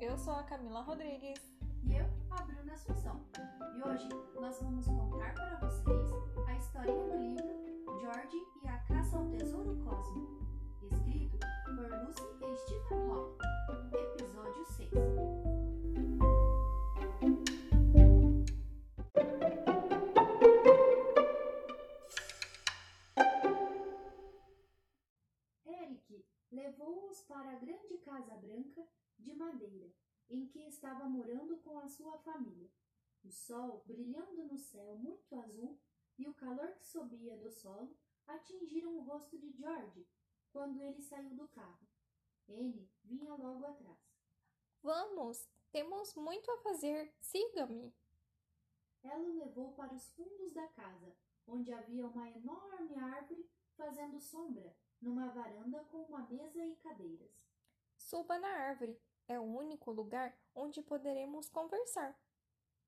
Eu sou a Camila Rodrigues. E eu, a Bruna Assunção. E hoje nós vamos contar para vocês a historinha do livro George e a Caça ao Tesouro Cósmico, escrito por Lucy e Stephen Hawking. Episódio 6. Eric levou-os para a grande casa branca de madeira em que estava morando com a sua família. O sol, brilhando no céu muito azul, e o calor que subia do solo atingiram o rosto de George quando ele saiu do carro. Anne vinha logo atrás. Vamos, temos muito a fazer. Siga-me. Ela o levou para os fundos da casa, onde havia uma enorme árvore fazendo sombra numa varanda com uma mesa e cadeiras. Suba na árvore. É o único lugar onde poderemos conversar.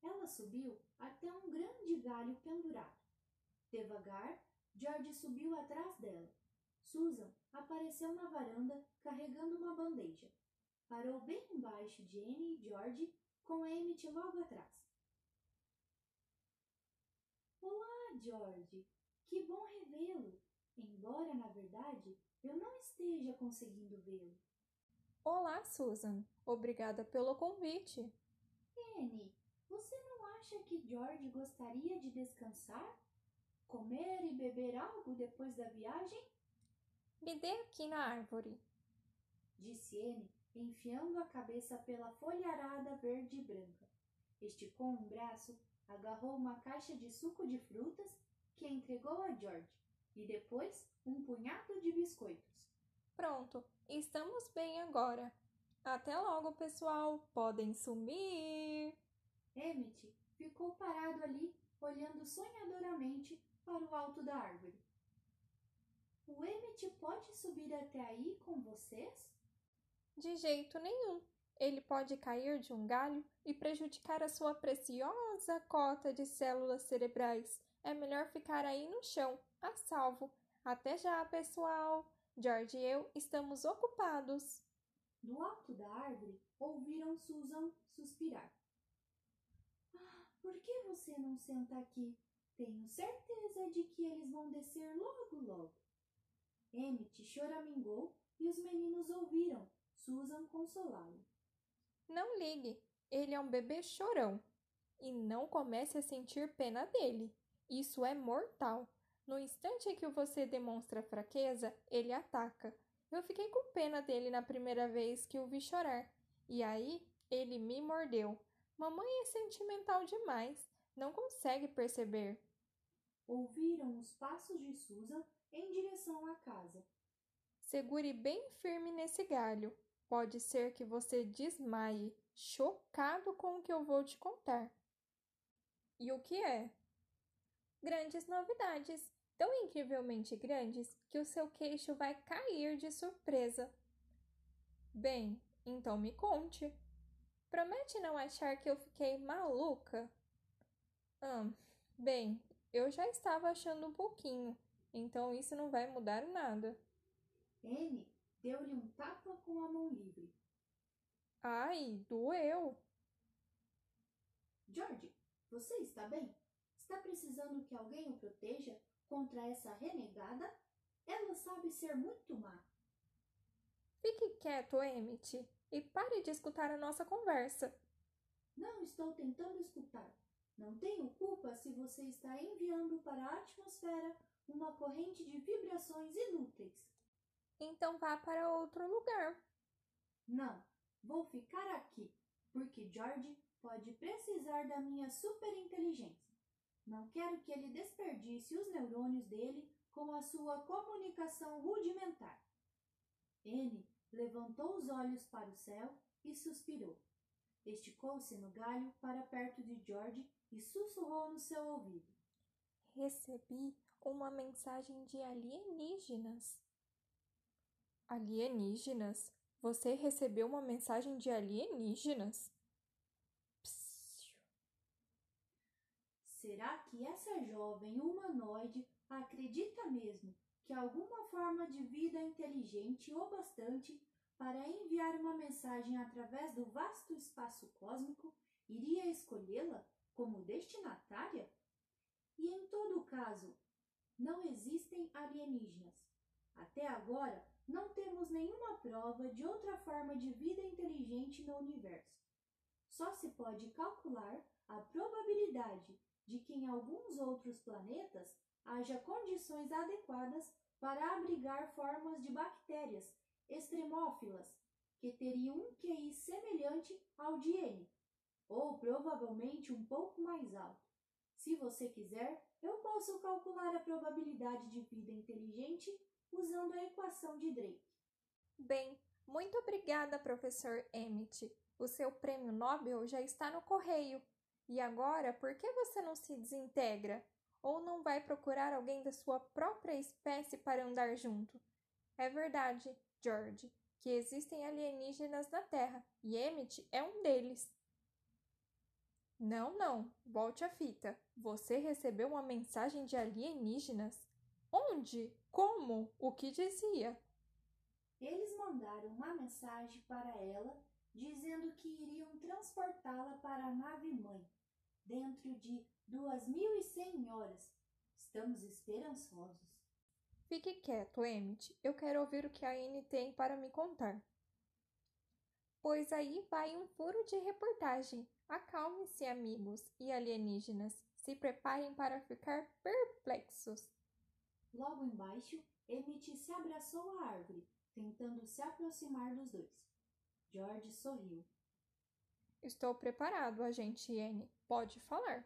Ela subiu até um grande galho pendurado. Devagar, George subiu atrás dela. Susan apareceu na varanda carregando uma bandeja. Parou bem embaixo de Anne e George, com Emmett logo atrás. Olá, George! Que bom revê-lo! Embora, na verdade, eu não esteja conseguindo vê-lo. Olá, Susan. Obrigada pelo convite. Anne, você não acha que George gostaria de descansar? Comer e beber algo depois da viagem? Me dê aqui na árvore. Disse Anne, enfiando a cabeça pela folharada verde e branca. Esticou um braço, agarrou uma caixa de suco de frutas que entregou a George e depois um punhado de biscoitos. Pronto, estamos bem agora. Até logo, pessoal. Podem sumir. Emmett ficou parado ali, olhando sonhadoramente para o alto da árvore. O Emmett pode subir até aí com vocês? De jeito nenhum. Ele pode cair de um galho e prejudicar a sua preciosa cota de células cerebrais. É melhor ficar aí no chão, a salvo. Até já, pessoal! George e eu estamos ocupados. No alto da árvore, ouviram Susan suspirar. Ah, por que você não senta aqui? Tenho certeza de que eles vão descer logo, logo. Emmett choramingou e os meninos ouviram Susan consolá-lo. Não ligue, ele é um bebê chorão. E não comece a sentir pena dele. Isso é mortal. No instante em que você demonstra fraqueza, ele ataca. Eu fiquei com pena dele na primeira vez que o vi chorar. E aí, ele me mordeu. Mamãe é sentimental demais. Não consegue perceber. Ouviram os passos de Susan em direção à casa. Segure bem firme nesse galho. Pode ser que você desmaie, chocado com o que eu vou te contar. E o que é? Grandes novidades, tão incrivelmente grandes que o seu queixo vai cair de surpresa. Bem, então me conte. Promete não achar que eu fiquei maluca? Hum, bem, eu já estava achando um pouquinho, então isso não vai mudar nada. Anne deu-lhe um tapa com a mão livre. Ai, doeu! George, você está bem? Está precisando que alguém o proteja contra essa renegada? Ela sabe ser muito má. Fique quieto, Emmett, e pare de escutar a nossa conversa. Não estou tentando escutar. Não tenho culpa se você está enviando para a atmosfera uma corrente de vibrações inúteis. Então vá para outro lugar. Não, vou ficar aqui, porque George pode precisar da minha superinteligência. Não quero que ele desperdice os neurônios dele com a sua comunicação rudimentar. Anne levantou os olhos para o céu e suspirou. Esticou-se no galho para perto de George e sussurrou no seu ouvido. Recebi uma mensagem de alienígenas. Alienígenas? Você recebeu uma mensagem de alienígenas? Será que essa jovem humanoide acredita mesmo que alguma forma de vida inteligente o bastante para enviar uma mensagem através do vasto espaço cósmico, iria escolhê-la como destinatária? E em todo caso, não existem alienígenas. Até agora, não temos nenhuma prova de outra forma de vida inteligente no universo. Só se pode calcular a probabilidade de que em alguns outros planetas haja condições adequadas para abrigar formas de bactérias extremófilas que teriam um QI semelhante ao de N, ou provavelmente um pouco mais alto. Se você quiser, eu posso calcular a probabilidade de vida inteligente usando a equação de Drake. Bem, muito obrigada, professor Emmett. O seu prêmio Nobel já está no correio. E agora, por que você não se desintegra? Ou não vai procurar alguém da sua própria espécie para andar junto? É verdade, George, que existem alienígenas na Terra e Emmett é um deles. Não, não, volte a fita. Você recebeu uma mensagem de alienígenas? Onde? Como? O que dizia? Eles mandaram uma mensagem para ela dizendo que iriam transportá-la para a nave-mãe dentro de duas mil e cem horas. Estamos esperançosos. Fique quieto, Emmett. Eu quero ouvir o que a Anne tem para me contar. Pois aí vai um furo de reportagem. Acalme-se, amigos e alienígenas. Se preparem para ficar perplexos. Logo embaixo, Emmett se abraçou à árvore, tentando se aproximar dos dois. George sorriu. Estou preparado, agente N. Pode falar.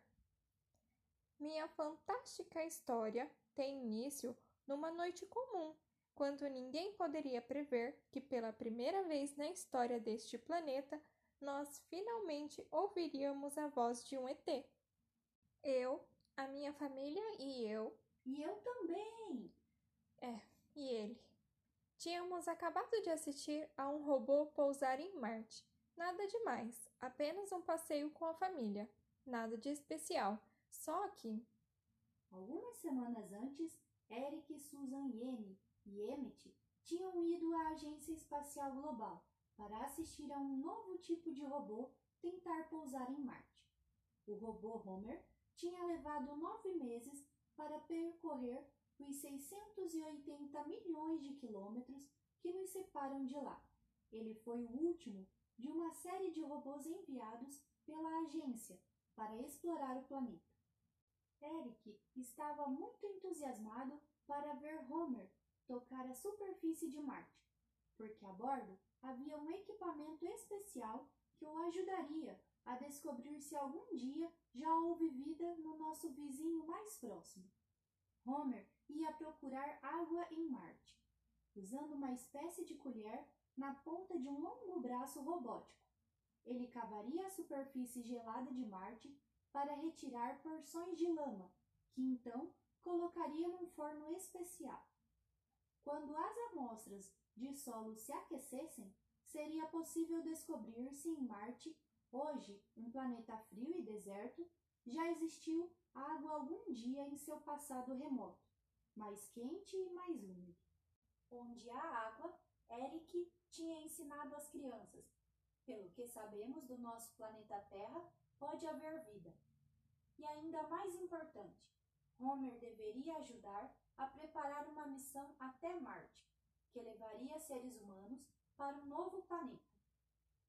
Minha fantástica história tem início numa noite comum, quando ninguém poderia prever que pela primeira vez na história deste planeta nós finalmente ouviríamos a voz de um ET. Eu, a minha família e eu. E eu também! É, e ele. Tínhamos acabado de assistir a um robô pousar em Marte. Nada demais, apenas um passeio com a família. Nada de especial. Só que. Algumas semanas antes, Eric, Susan Yene e Emmett tinham ido à Agência Espacial Global para assistir a um novo tipo de robô tentar pousar em Marte. O robô Homer tinha levado nove meses para percorrer os 680 milhões de quilômetros que nos separam de lá. Ele foi o último de uma série de robôs enviados pela agência para explorar o planeta. Eric estava muito entusiasmado para ver Homer tocar a superfície de Marte, porque a bordo havia um equipamento especial que o ajudaria a descobrir se algum dia já houve vida no nosso vizinho mais próximo. Homer ia procurar água em Marte, usando uma espécie de colher na ponta de um longo braço robótico. Ele cavaria a superfície gelada de Marte para retirar porções de lama, que então colocaria num forno especial. Quando as amostras de solo se aquecessem, seria possível descobrir se em Marte, hoje um planeta frio e deserto, já existiu água algum dia em seu passado remoto, mais quente e mais úmido. Onde há água, Eric tinha ensinado às crianças. Pelo que sabemos do nosso planeta Terra, pode haver vida. E ainda mais importante, Homer deveria ajudar a preparar uma missão até Marte, que levaria seres humanos para um novo planeta.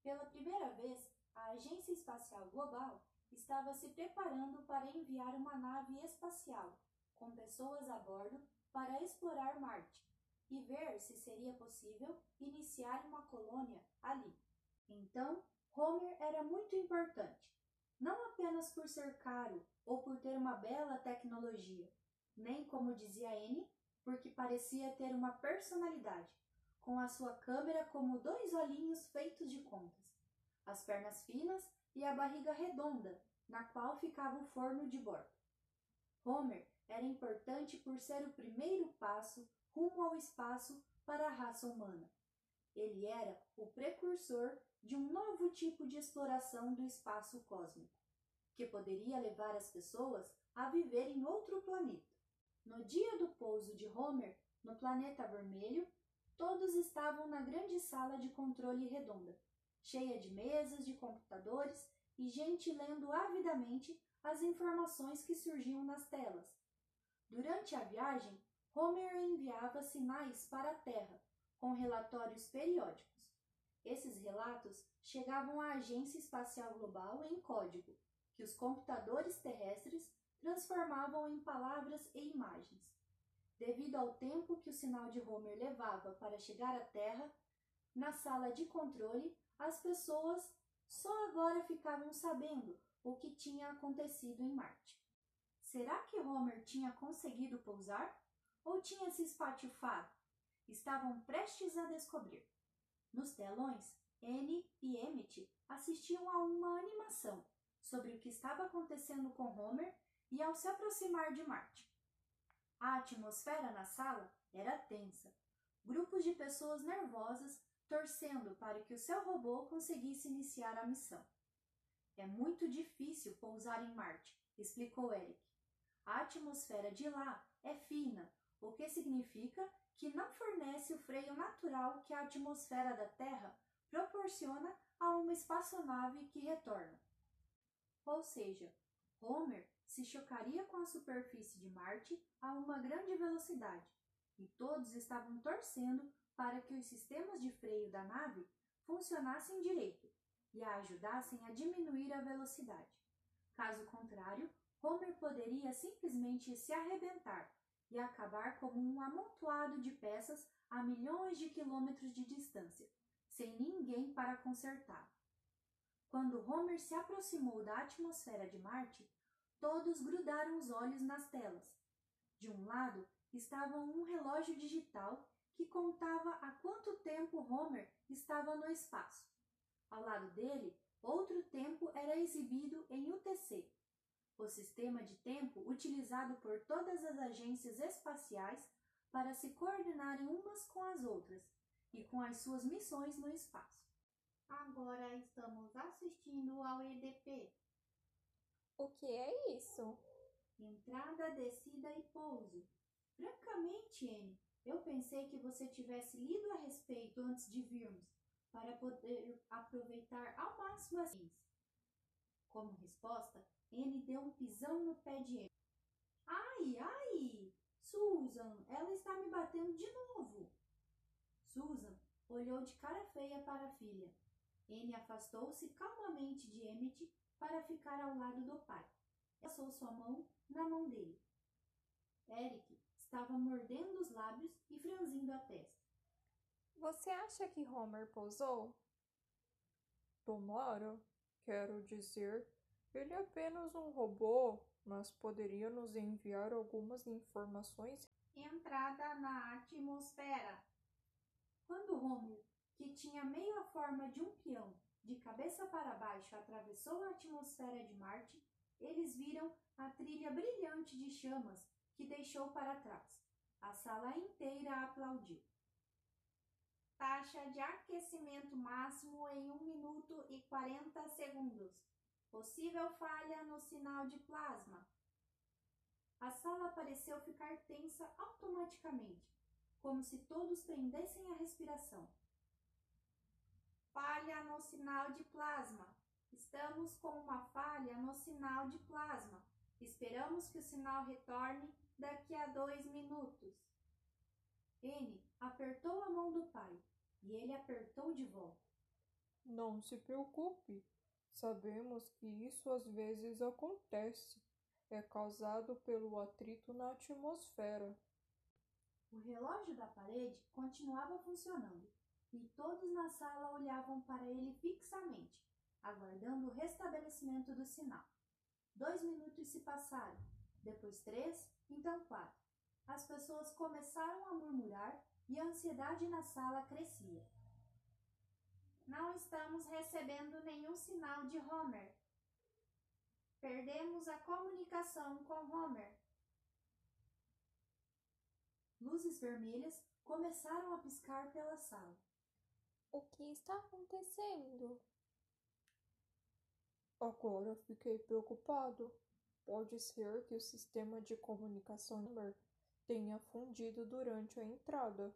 Pela primeira vez, a Agência Espacial Global estava se preparando para enviar uma nave espacial com pessoas a bordo para explorar Marte e ver se seria possível iniciar uma colônia ali. Então, Homer era muito importante, não apenas por ser caro ou por ter uma bela tecnologia, nem, como dizia Anne, porque parecia ter uma personalidade, com a sua câmera como dois olhinhos feitos de contas, as pernas finas e a barriga redonda, na qual ficava o forno de bordo. Homer era importante por ser o primeiro passo rumo ao espaço para a raça humana. Ele era o precursor de um novo tipo de exploração do espaço cósmico, que poderia levar as pessoas a viver em outro planeta. No dia do pouso de Homer no planeta vermelho, Todos estavam na grande sala de controle redonda, cheia de mesas de computadores e gente lendo avidamente as informações que surgiam nas telas. Durante a viagem, Homer enviava sinais para a Terra, com relatórios periódicos. Esses relatos chegavam à Agência Espacial Global em código, que os computadores terrestres transformavam em palavras e imagens. Devido ao tempo que o sinal de Homer levava para chegar à Terra, na sala de controle, as pessoas só agora ficavam sabendo o que tinha acontecido em Marte. Será que Homer tinha conseguido pousar? Ou tinha se espatifado? Estavam prestes a descobrir. Nos telões, Anne e Emmett assistiam a uma animação sobre o que estava acontecendo com Homer e ao se aproximar de Marte. A atmosfera na sala era tensa. Grupos de pessoas nervosas torcendo para que o seu robô conseguisse iniciar a missão. É muito difícil pousar em Marte, explicou Eric. A atmosfera de lá é fina, o que significa que não fornece o freio natural que a atmosfera da Terra proporciona a uma espaçonave que retorna. Ou seja, Homer se chocaria com a superfície de Marte a uma grande velocidade, e todos estavam torcendo para que os sistemas de freio da nave funcionassem direito e a ajudassem a diminuir a velocidade. Caso contrário, Homer poderia simplesmente se arrebentar e acabar como um amontoado de peças a milhões de quilômetros de distância, sem ninguém para consertá-lo. Quando Homer se aproximou da atmosfera de Marte, todos grudaram os olhos nas telas. De um lado estava um relógio digital que contava há quanto tempo Homer estava no espaço. Ao lado dele, outro tempo era exibido em UTC, o sistema de tempo utilizado por todas as agências espaciais para se coordenarem umas com as outras e com as suas missões no espaço. Agora estamos assistindo ao EDP. O que é isso? Entrada, descida e pouso. Francamente, Anne, eu pensei que você tivesse lido a respeito antes de virmos, para poder aproveitar ao máximo as Como resposta, Anne deu um pisão no pé de Anne. Ai, ai! Susan, ela está me batendo de novo. Susan olhou de cara feia para a filha. Anne afastou-se calmamente de Emmett para ficar ao lado do pai. Passou sua mão na mão dele. Eric estava mordendo os lábios e franzindo a testa. Você acha que Homer pousou? Tomara. Quero dizer, ele é apenas um robô, mas poderia nos enviar algumas informações. Entrada na atmosfera. Quando Homer, que tinha meio a forma de um peão, de cabeça para baixo atravessou a atmosfera de Marte, eles viram a trilha brilhante de chamas que deixou para trás. A sala inteira aplaudiu. Taxa de aquecimento máximo em 1 minuto e 40 segundos. Possível falha no sinal de plasma. A sala pareceu ficar tensa automaticamente, como se todos prendessem a respiração. Falha no sinal de plasma. Estamos com uma falha no sinal de plasma. Esperamos que o sinal retorne daqui a dois minutos. N apertou a mão do pai e ele apertou de volta. Não se preocupe. Sabemos que isso às vezes acontece. É causado pelo atrito na atmosfera. O relógio da parede continuava funcionando e todos na sala olhavam para ele fixamente, aguardando o restabelecimento do sinal. Dois minutos se passaram, depois três, então quatro. As pessoas começaram a murmurar e a ansiedade na sala crescia. Não estamos recebendo nenhum sinal de Homer. Perdemos a comunicação com Homer. Luzes vermelhas começaram a piscar pela sala. O que está acontecendo? Agora fiquei preocupado. Pode ser que o sistema de comunicação tenha fundido durante a entrada.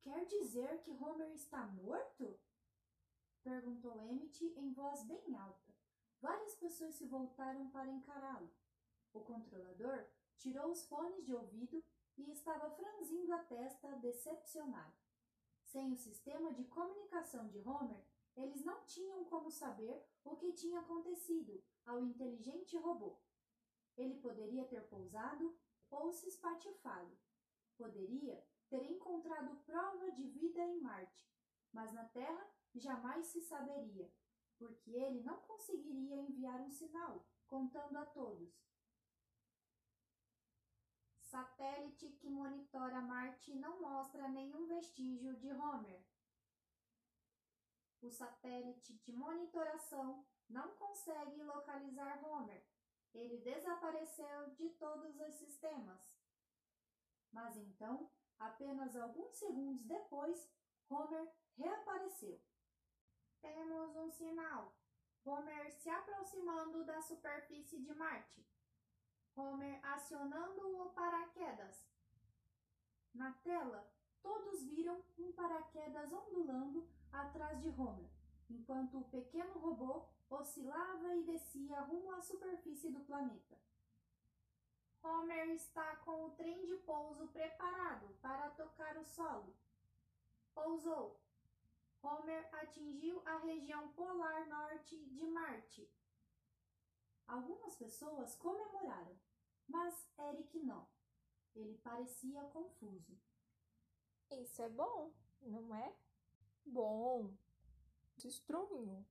Quer dizer que Homer está morto? Perguntou Emmett em voz bem alta. Várias pessoas se voltaram para encará-lo. O controlador tirou os fones de ouvido e estava franzindo a testa decepcionado. Sem o sistema de comunicação de Homer, eles não tinham como saber o que tinha acontecido ao inteligente robô. Ele poderia ter pousado ou se espatifado. Poderia ter encontrado prova de vida em Marte, mas na Terra jamais se saberia, porque ele não conseguiria enviar um sinal contando a todos. Satélite que monitora Marte não mostra nenhum vestígio de Homer. O satélite de monitoração não consegue localizar Homer. Ele desapareceu de todos os sistemas. Mas então, apenas alguns segundos depois, Homer reapareceu. Temos um sinal. Homer se aproximando da superfície de Marte. Homer acionando o paraquedas. Na tela, todos viram um paraquedas ondulando atrás de Homer, enquanto o pequeno robô oscilava e descia rumo à superfície do planeta. Homer está com o trem de pouso preparado para tocar o solo. Pousou. Homer atingiu a região polar norte de Marte. Algumas pessoas comemoraram, mas Eric não. Ele parecia confuso. Isso é bom, não é? Bom, estranho.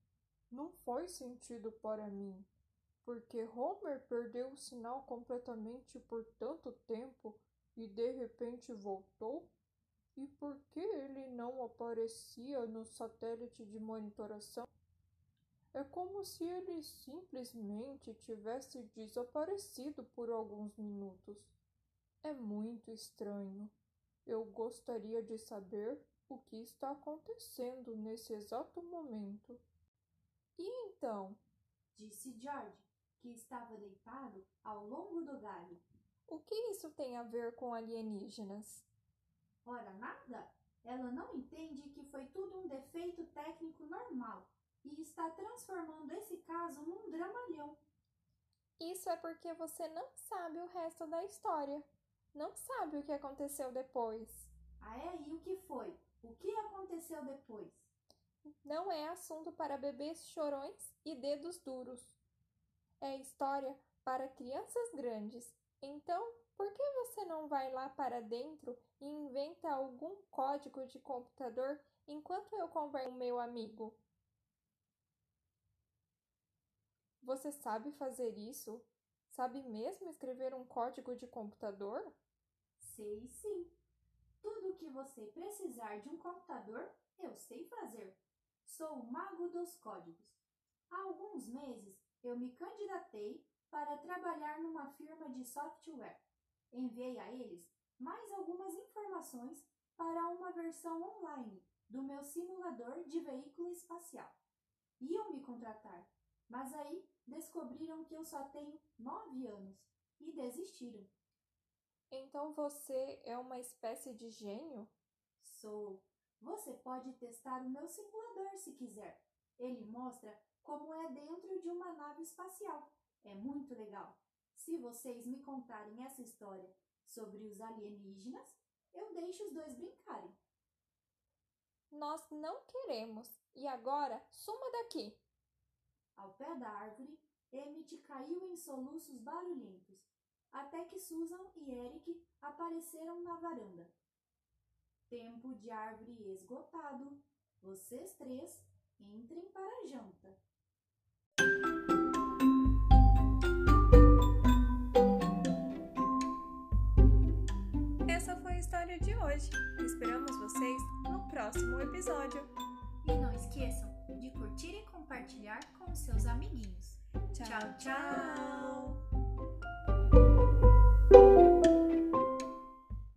Não faz sentido para mim, porque Homer perdeu o sinal completamente por tanto tempo e de repente voltou? E por que ele não aparecia no satélite de monitoração? É como se ele simplesmente tivesse desaparecido por alguns minutos. É muito estranho. Eu gostaria de saber o que está acontecendo nesse exato momento. E então? Disse George, que estava deitado ao longo do galho. O que isso tem a ver com alienígenas? Ora, nada. Ela não entende que foi tudo um defeito técnico normal e está transformando esse caso num dramalhão. Isso é porque você não sabe o resto da história. Não sabe o que aconteceu depois. Ah, é? E o que foi? O que aconteceu depois? Não é assunto para bebês chorões e dedos duros. É história para crianças grandes. Então, por que você não vai lá para dentro e inventa algum código de computador enquanto eu converso com meu amigo? Você sabe fazer isso? Sabe mesmo escrever um código de computador? Sei sim. Tudo o que você precisar de um computador, eu sei fazer. Sou o mago dos códigos. Há alguns meses eu me candidatei para trabalhar numa firma de software. Enviei a eles mais algumas informações para uma versão online do meu simulador de veículo espacial. Iam me contratar, mas aí descobriram que eu só tenho nove anos e desistiram. Então você é uma espécie de gênio? Sou. Você pode testar o meu simulador se quiser. Ele mostra como é dentro de uma nave espacial. É muito legal. Se vocês me contarem essa história sobre os alienígenas, eu deixo os dois brincarem. Nós não queremos. E agora, suma daqui. Ao pé da árvore, Emmett caiu em soluços barulhentos, até que Susan e Eric apareceram na varanda. Tempo de árvore esgotado. Vocês três entrem para a janta. Essa foi a história de hoje. Esperamos vocês no próximo episódio. E não esqueçam de curtir e compartilhar com seus amiguinhos. tchau. tchau. tchau.